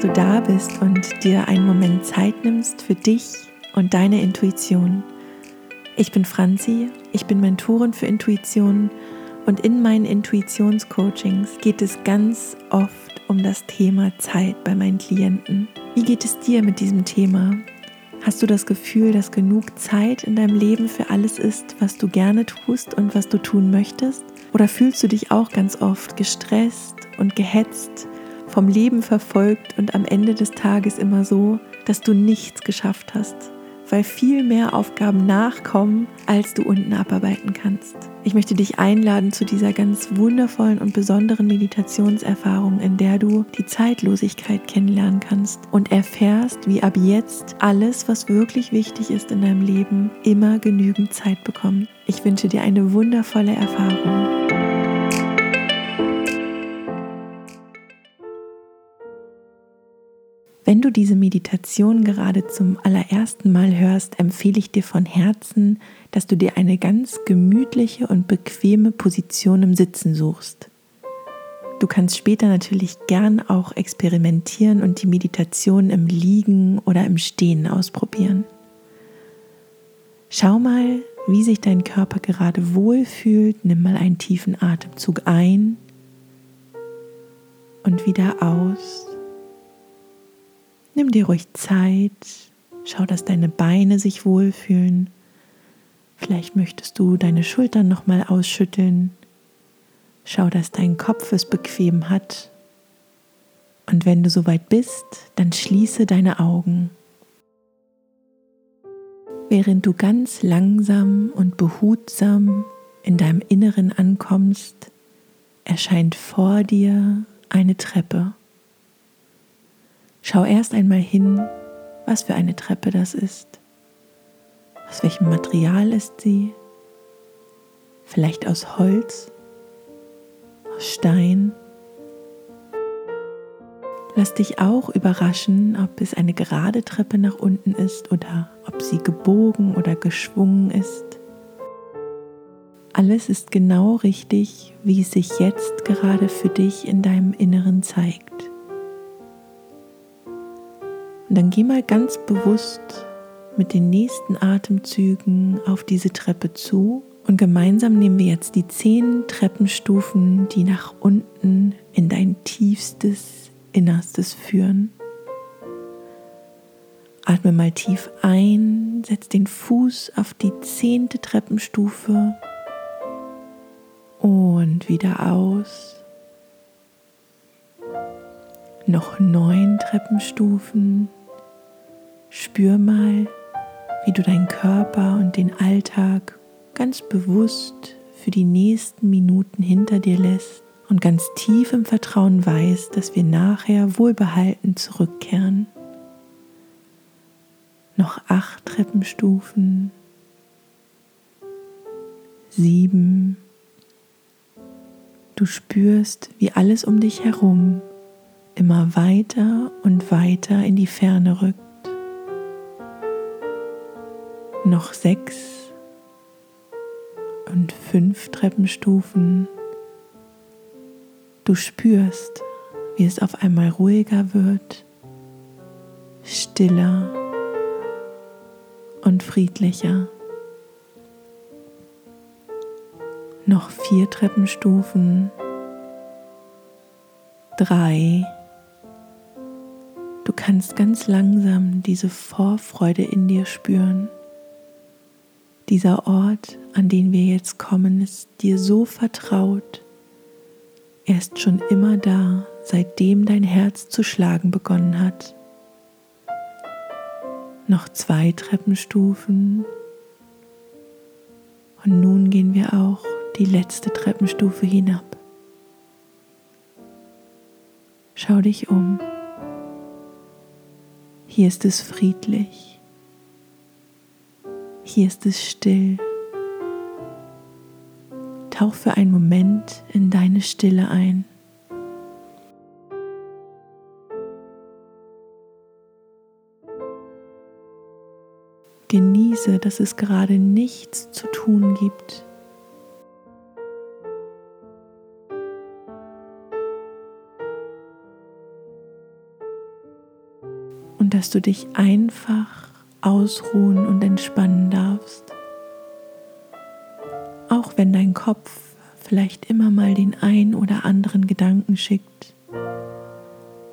du da bist und dir einen Moment Zeit nimmst für dich und deine Intuition. Ich bin Franzi, ich bin Mentorin für Intuition und in meinen Intuitionscoachings geht es ganz oft um das Thema Zeit bei meinen Klienten. Wie geht es dir mit diesem Thema? Hast du das Gefühl, dass genug Zeit in deinem Leben für alles ist, was du gerne tust und was du tun möchtest? Oder fühlst du dich auch ganz oft gestresst und gehetzt, vom Leben verfolgt und am Ende des Tages immer so, dass du nichts geschafft hast, weil viel mehr Aufgaben nachkommen, als du unten abarbeiten kannst? Ich möchte dich einladen zu dieser ganz wundervollen und besonderen Meditationserfahrung, in der du die Zeitlosigkeit kennenlernen kannst und erfährst, wie ab jetzt alles, was wirklich wichtig ist in deinem Leben, immer genügend Zeit bekommt. Ich wünsche dir eine wundervolle Erfahrung. Wenn du diese Meditation gerade zum allerersten Mal hörst, empfehle ich dir von Herzen, dass du dir eine ganz gemütliche und bequeme Position im Sitzen suchst. Du kannst später natürlich gern auch experimentieren und die Meditation im Liegen oder im Stehen ausprobieren. Schau mal, wie sich dein Körper gerade wohlfühlt. Nimm mal einen tiefen Atemzug ein und wieder aus. Nimm dir ruhig Zeit, schau, dass deine Beine sich wohlfühlen. Vielleicht möchtest du deine Schultern nochmal ausschütteln. Schau, dass dein Kopf es bequem hat. Und wenn du soweit bist, dann schließe deine Augen. Während du ganz langsam und behutsam in deinem Inneren ankommst, erscheint vor dir eine Treppe. Schau erst einmal hin, was für eine Treppe das ist. Aus welchem Material ist sie? Vielleicht aus Holz, aus Stein. Lass dich auch überraschen, ob es eine gerade Treppe nach unten ist oder ob sie gebogen oder geschwungen ist. Alles ist genau richtig, wie es sich jetzt gerade für dich in deinem Inneren zeigt. Und dann geh mal ganz bewusst mit den nächsten Atemzügen auf diese Treppe zu. Und gemeinsam nehmen wir jetzt die zehn Treppenstufen, die nach unten in dein tiefstes Innerstes führen. Atme mal tief ein, setz den Fuß auf die zehnte Treppenstufe und wieder aus. Noch neun Treppenstufen. Spür mal, wie du deinen Körper und den Alltag ganz bewusst für die nächsten Minuten hinter dir lässt und ganz tief im Vertrauen weißt, dass wir nachher wohlbehalten zurückkehren. Noch acht Treppenstufen, sieben. Du spürst, wie alles um dich herum immer weiter und weiter in die Ferne rückt noch sechs und fünf Treppenstufen. Du spürst, wie es auf einmal ruhiger wird, stiller und friedlicher. Noch vier Treppenstufen, drei. Du kannst ganz langsam diese Vorfreude in dir spüren. Dieser Ort, an den wir jetzt kommen, ist dir so vertraut. Er ist schon immer da, seitdem dein Herz zu schlagen begonnen hat. Noch zwei Treppenstufen. Und nun gehen wir auch die letzte Treppenstufe hinab. Schau dich um. Hier ist es friedlich. Hier ist es still. Tauch für einen Moment in deine Stille ein. Genieße, dass es gerade nichts zu tun gibt. dass du dich einfach ausruhen und entspannen darfst. Auch wenn dein Kopf vielleicht immer mal den ein oder anderen Gedanken schickt,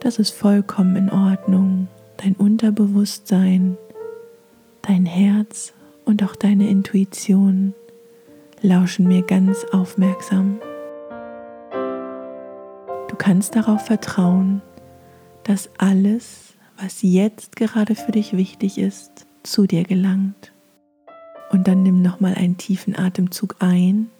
das ist vollkommen in Ordnung. Dein Unterbewusstsein, dein Herz und auch deine Intuition lauschen mir ganz aufmerksam. Du kannst darauf vertrauen, dass alles, was jetzt gerade für dich wichtig ist, zu dir gelangt. Und dann nimm nochmal einen tiefen Atemzug ein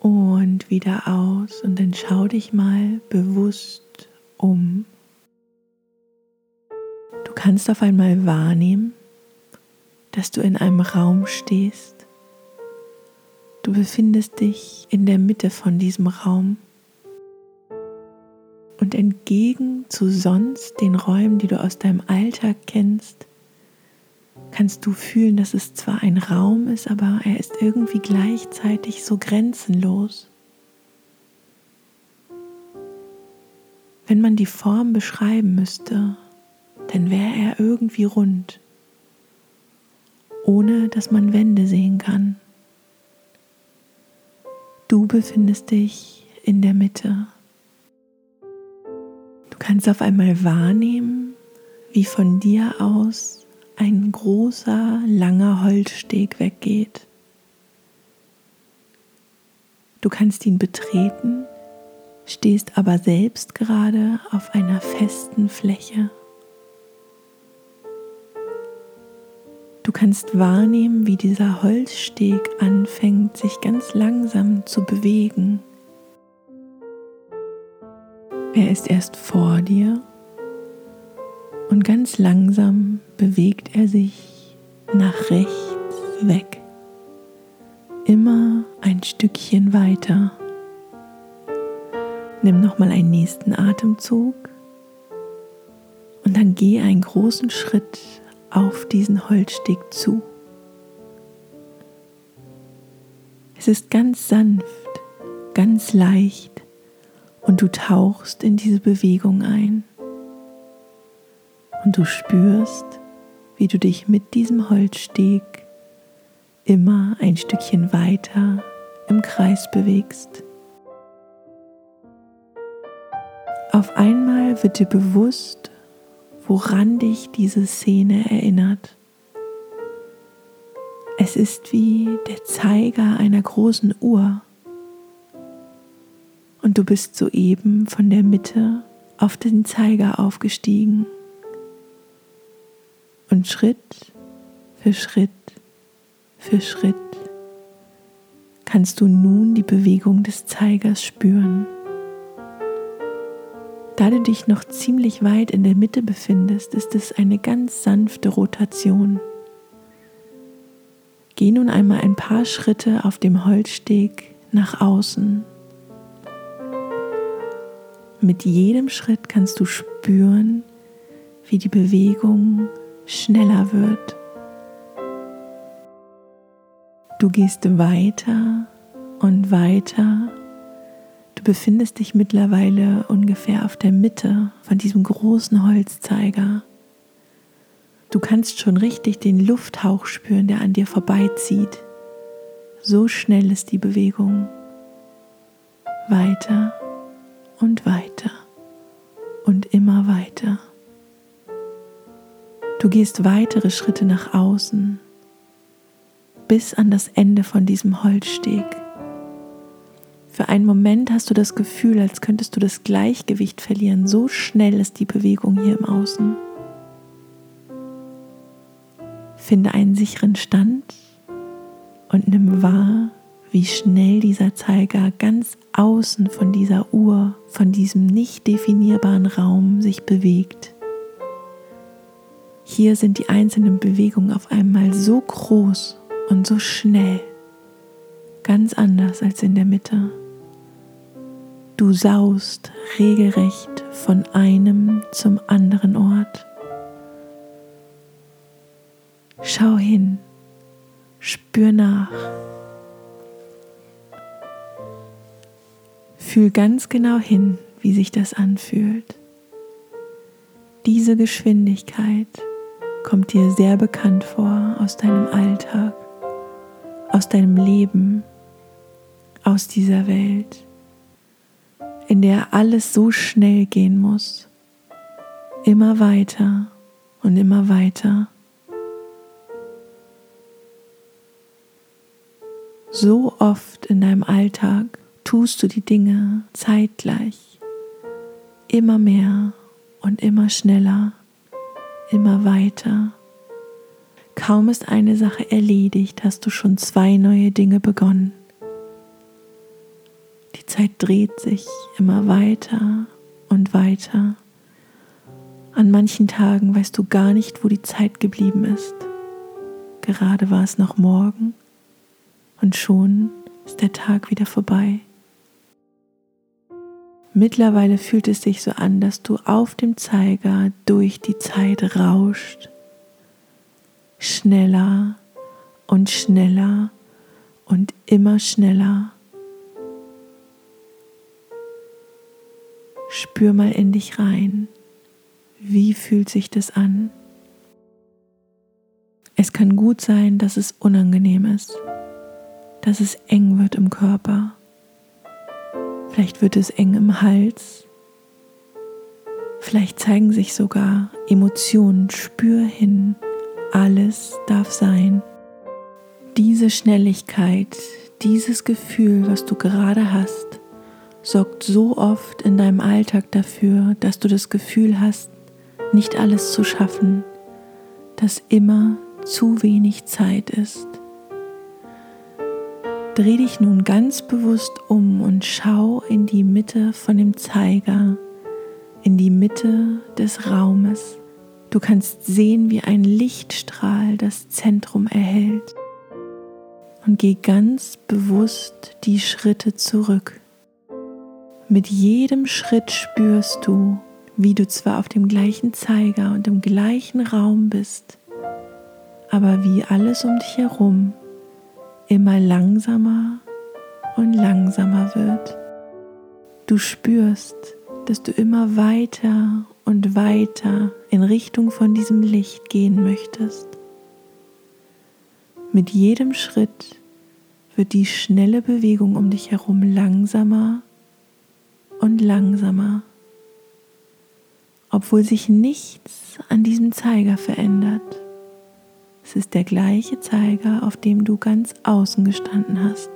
und wieder aus und dann schau dich mal bewusst um. Du kannst auf einmal wahrnehmen, dass du in einem Raum stehst. Du befindest dich in der Mitte von diesem Raum. Und entgegen zu sonst den Räumen, die du aus deinem Alltag kennst, kannst du fühlen, dass es zwar ein Raum ist, aber er ist irgendwie gleichzeitig so grenzenlos. Wenn man die Form beschreiben müsste, dann wäre er irgendwie rund, ohne dass man Wände sehen kann. Du befindest dich in der Mitte. Kannst auf einmal wahrnehmen, wie von dir aus ein großer, langer Holzsteg weggeht. Du kannst ihn betreten, stehst aber selbst gerade auf einer festen Fläche. Du kannst wahrnehmen, wie dieser Holzsteg anfängt, sich ganz langsam zu bewegen. Er ist erst vor dir und ganz langsam bewegt er sich nach rechts weg, immer ein Stückchen weiter. Nimm nochmal einen nächsten Atemzug und dann geh einen großen Schritt auf diesen Holzsteg zu. Es ist ganz sanft, ganz leicht und du tauchst in diese Bewegung ein und du spürst, wie du dich mit diesem Holzsteg immer ein Stückchen weiter im Kreis bewegst. Auf einmal wird dir bewusst, woran dich diese Szene erinnert. Es ist wie der Zeiger einer großen Uhr. Du bist soeben von der Mitte auf den Zeiger aufgestiegen. Und Schritt für Schritt für Schritt kannst du nun die Bewegung des Zeigers spüren. Da du dich noch ziemlich weit in der Mitte befindest, ist es eine ganz sanfte Rotation. Geh nun einmal ein paar Schritte auf dem Holzsteg nach außen. Mit jedem Schritt kannst du spüren, wie die Bewegung schneller wird. Du gehst weiter und weiter. Du befindest dich mittlerweile ungefähr auf der Mitte von diesem großen Holzzeiger. Du kannst schon richtig den Lufthauch spüren, der an dir vorbeizieht. So schnell ist die Bewegung. Weiter und weiter und immer weiter. Du gehst weitere Schritte nach außen bis an das Ende von diesem Holzsteg. Für einen Moment hast du das Gefühl, als könntest du das Gleichgewicht verlieren. So schnell ist die Bewegung hier im Außen. Finde einen sicheren Stand und nimm wahr, wie schnell dieser Zeiger ganz außen von dieser Uhr, von diesem nicht definierbaren Raum sich bewegt. Hier sind die einzelnen Bewegungen auf einmal so groß und so schnell, ganz anders als in der Mitte. Du saust regelrecht von einem zum anderen Ort. Schau hin, spür nach. Fühl ganz genau hin, wie sich das anfühlt. Diese Geschwindigkeit kommt dir sehr bekannt vor aus deinem Alltag, aus deinem Leben, aus dieser Welt, in der alles so schnell gehen muss, immer weiter und immer weiter. So oft in deinem Alltag tust du die Dinge zeitgleich, immer mehr und immer schneller, immer weiter. Kaum ist eine Sache erledigt, hast du schon zwei neue Dinge begonnen. Die Zeit dreht sich immer weiter und weiter. An manchen Tagen weißt du gar nicht, wo die Zeit geblieben ist. Gerade war es noch morgen und schon ist der Tag wieder vorbei. Mittlerweile fühlt es sich so an, dass du auf dem Zeiger durch die Zeit rauscht. Schneller und schneller und immer schneller. Spür mal in dich rein. Wie fühlt sich das an? Es kann gut sein, dass es unangenehm ist, dass es eng wird im Körper Vielleicht wird es eng im Hals. Vielleicht zeigen sich sogar Emotionen. Spür hin. Alles darf sein. Diese Schnelligkeit, dieses Gefühl, was du gerade hast, sorgt so oft in deinem Alltag dafür, dass du das Gefühl hast, nicht alles zu schaffen, dass immer zu wenig Zeit ist. Dreh dich nun ganz bewusst um und schau in die Mitte von dem Zeiger, in die Mitte des Raumes. Du kannst sehen, wie ein Lichtstrahl das Zentrum erhält. Und geh ganz bewusst die Schritte zurück. Mit jedem Schritt spürst du, wie du zwar auf dem gleichen Zeiger und im gleichen Raum bist, aber wie alles um dich herum immer langsamer und langsamer wird. Du spürst, dass du immer weiter und weiter in Richtung von diesem Licht gehen möchtest. Mit jedem Schritt wird die schnelle Bewegung um dich herum langsamer und langsamer, obwohl sich nichts an diesem Zeiger verändert. Es ist der gleiche Zeiger, auf dem du ganz außen gestanden hast.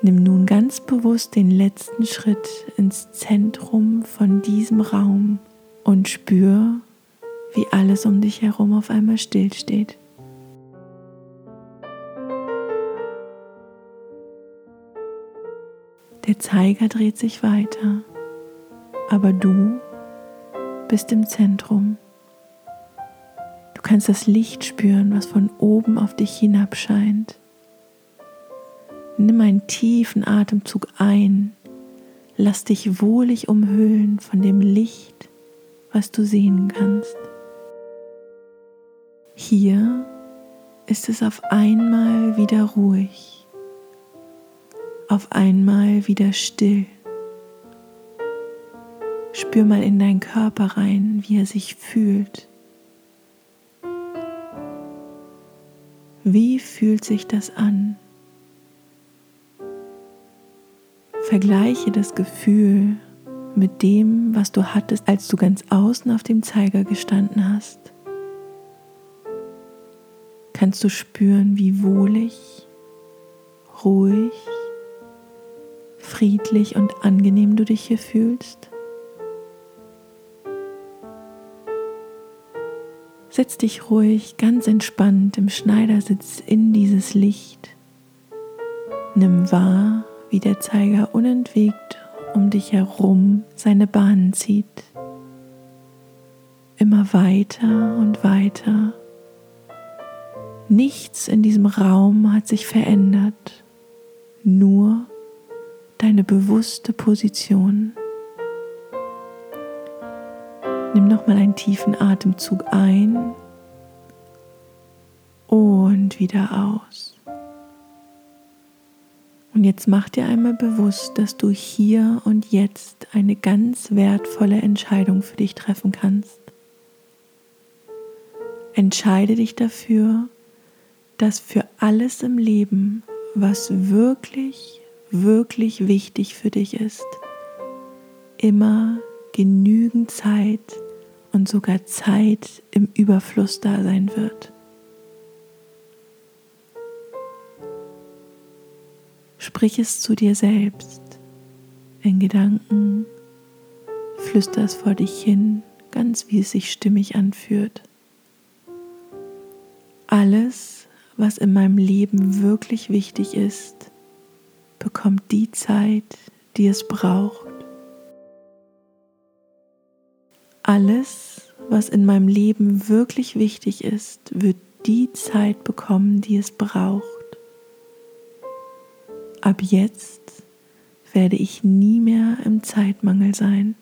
Nimm nun ganz bewusst den letzten Schritt ins Zentrum von diesem Raum und spür, wie alles um dich herum auf einmal stillsteht. Der Zeiger dreht sich weiter, aber du bist im Zentrum. Du kannst das Licht spüren, was von oben auf dich hinabscheint. Nimm einen tiefen Atemzug ein. Lass dich wohlig umhüllen von dem Licht, was du sehen kannst. Hier ist es auf einmal wieder ruhig, auf einmal wieder still. Spür mal in deinen Körper rein, wie er sich fühlt. Wie fühlt sich das an? Vergleiche das Gefühl mit dem, was du hattest, als du ganz außen auf dem Zeiger gestanden hast. Kannst du spüren, wie wohlig, ruhig, friedlich und angenehm du dich hier fühlst? Setz dich ruhig, ganz entspannt im Schneidersitz in dieses Licht. Nimm wahr, wie der Zeiger unentwegt um dich herum seine Bahnen zieht. Immer weiter und weiter. Nichts in diesem Raum hat sich verändert, nur deine bewusste Position. Nimm nochmal einen tiefen Atemzug ein und wieder aus. Und jetzt mach dir einmal bewusst, dass du hier und jetzt eine ganz wertvolle Entscheidung für dich treffen kannst. Entscheide dich dafür, dass für alles im Leben, was wirklich, wirklich wichtig für dich ist, immer genügend Zeit und sogar Zeit im Überfluss da sein wird. Sprich es zu dir selbst in Gedanken, flüster es vor dich hin, ganz wie es sich stimmig anführt. Alles, was in meinem Leben wirklich wichtig ist, bekommt die Zeit, die es braucht. Alles, was in meinem Leben wirklich wichtig ist, wird die Zeit bekommen, die es braucht. Ab jetzt werde ich nie mehr im Zeitmangel sein.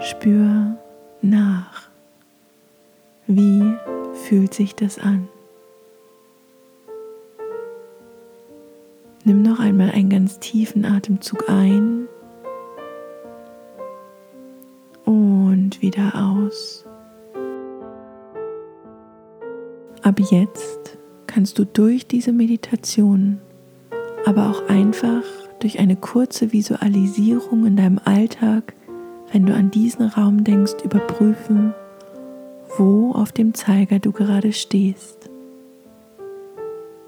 Spür nach. Wie fühlt sich das an? Nimm noch einmal einen ganz tiefen Atemzug ein und wieder aus. Ab jetzt kannst du durch diese Meditation, aber auch einfach durch eine kurze Visualisierung in deinem Alltag, wenn du an diesen Raum denkst, überprüfen, wo auf dem Zeiger du gerade stehst.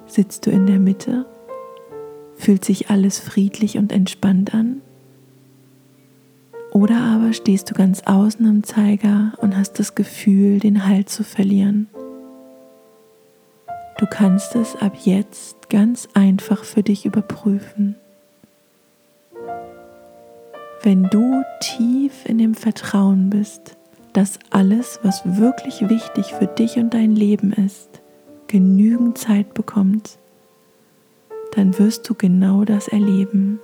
Sitzt du in der Mitte? Fühlt sich alles friedlich und entspannt an? Oder aber stehst du ganz außen am Zeiger und hast das Gefühl, den Halt zu verlieren? Du kannst es ab jetzt ganz einfach für dich überprüfen. Wenn du tief in dem Vertrauen bist, dass alles, was wirklich wichtig für dich und dein Leben ist, genügend Zeit bekommt, dann wirst du genau das erleben.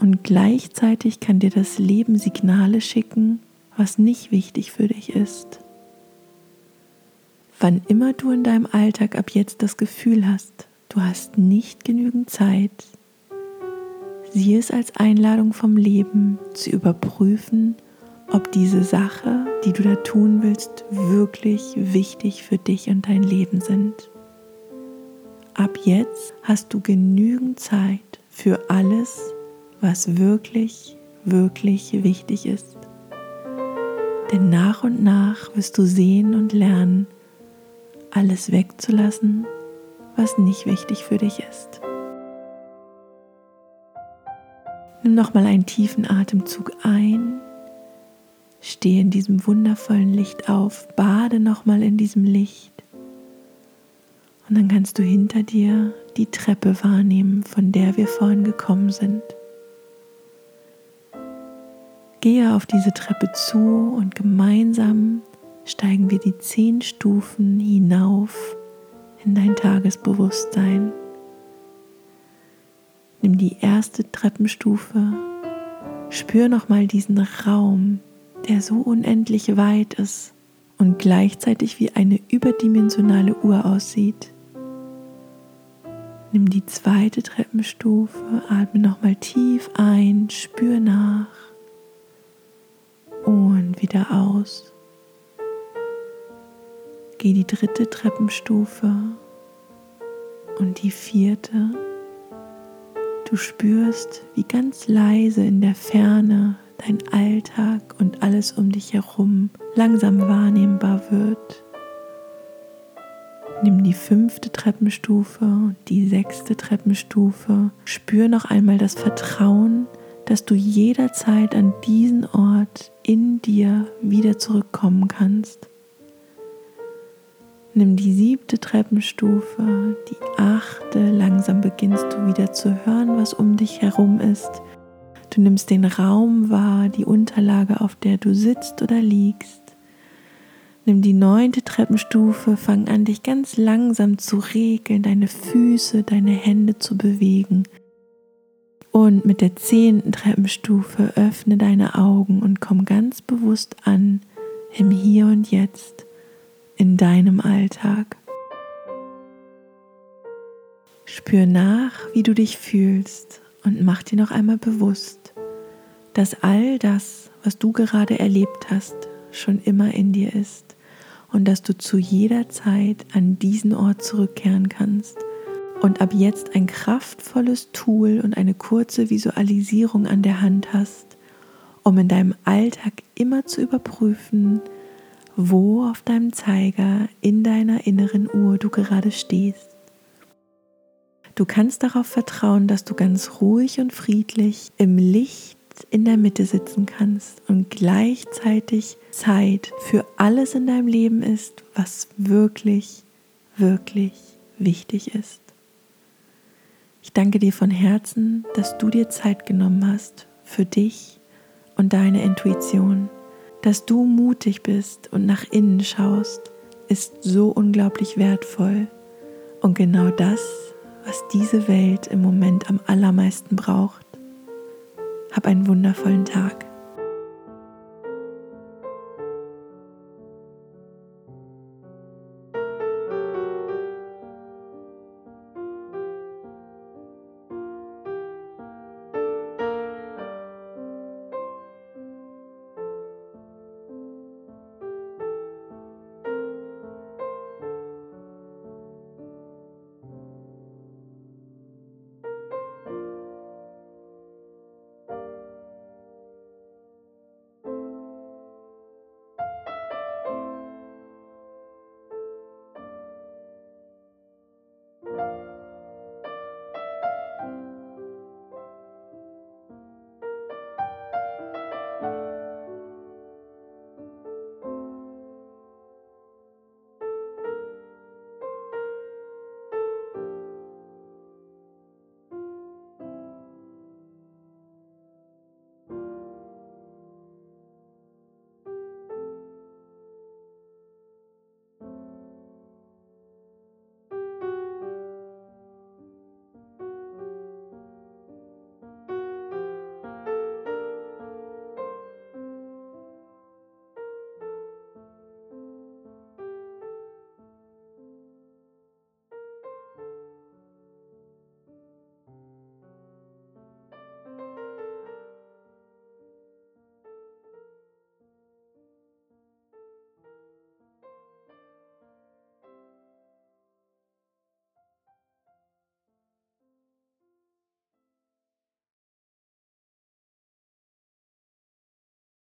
Und gleichzeitig kann dir das Leben Signale schicken, was nicht wichtig für dich ist. Wann immer du in deinem Alltag ab jetzt das Gefühl hast, du hast nicht genügend Zeit, sieh es als Einladung vom Leben zu überprüfen, ob diese Sache, die du da tun willst, wirklich wichtig für dich und dein Leben sind. Ab jetzt hast du genügend Zeit für alles, was wirklich, wirklich wichtig ist. Denn nach und nach wirst du sehen und lernen, alles wegzulassen, was nicht wichtig für dich ist. Nimm nochmal einen tiefen Atemzug ein, stehe in diesem wundervollen Licht auf, bade nochmal in diesem Licht und dann kannst du hinter dir die Treppe wahrnehmen, von der wir vorhin gekommen sind. Gehe auf diese Treppe zu und gemeinsam steigen wir die zehn Stufen hinauf in dein Tagesbewusstsein. Nimm die erste Treppenstufe, spür nochmal diesen Raum, der so unendlich weit ist und gleichzeitig wie eine überdimensionale Uhr aussieht. Nimm die zweite Treppenstufe, atme nochmal tief ein, spür nach wieder aus. Geh die dritte Treppenstufe und die vierte. Du spürst, wie ganz leise in der Ferne dein Alltag und alles um dich herum langsam wahrnehmbar wird. Nimm die fünfte Treppenstufe und die sechste Treppenstufe. Spür noch einmal das Vertrauen, dass du jederzeit an diesen Ort in dir wieder zurückkommen kannst. Nimm die siebte Treppenstufe, die achte, langsam beginnst du wieder zu hören, was um dich herum ist. Du nimmst den Raum wahr, die Unterlage, auf der du sitzt oder liegst. Nimm die neunte Treppenstufe, fang an, dich ganz langsam zu regeln, deine Füße, deine Hände zu bewegen. Und mit der zehnten Treppenstufe öffne deine Augen und komm ganz bewusst an im Hier und Jetzt in deinem Alltag. Spür nach, wie du dich fühlst und mach dir noch einmal bewusst, dass all das, was du gerade erlebt hast, schon immer in dir ist und dass du zu jeder Zeit an diesen Ort zurückkehren kannst und ab jetzt ein kraftvolles Tool und eine kurze Visualisierung an der Hand hast, um in deinem Alltag immer zu überprüfen, wo auf deinem Zeiger in deiner inneren Uhr du gerade stehst. Du kannst darauf vertrauen, dass du ganz ruhig und friedlich im Licht in der Mitte sitzen kannst und gleichzeitig Zeit für alles in deinem Leben ist, was wirklich, wirklich wichtig ist. Ich danke dir von Herzen, dass du dir Zeit genommen hast für dich und deine Intuition. Dass du mutig bist und nach innen schaust, ist so unglaublich wertvoll. Und genau das, was diese Welt im Moment am allermeisten braucht. Hab einen wundervollen Tag.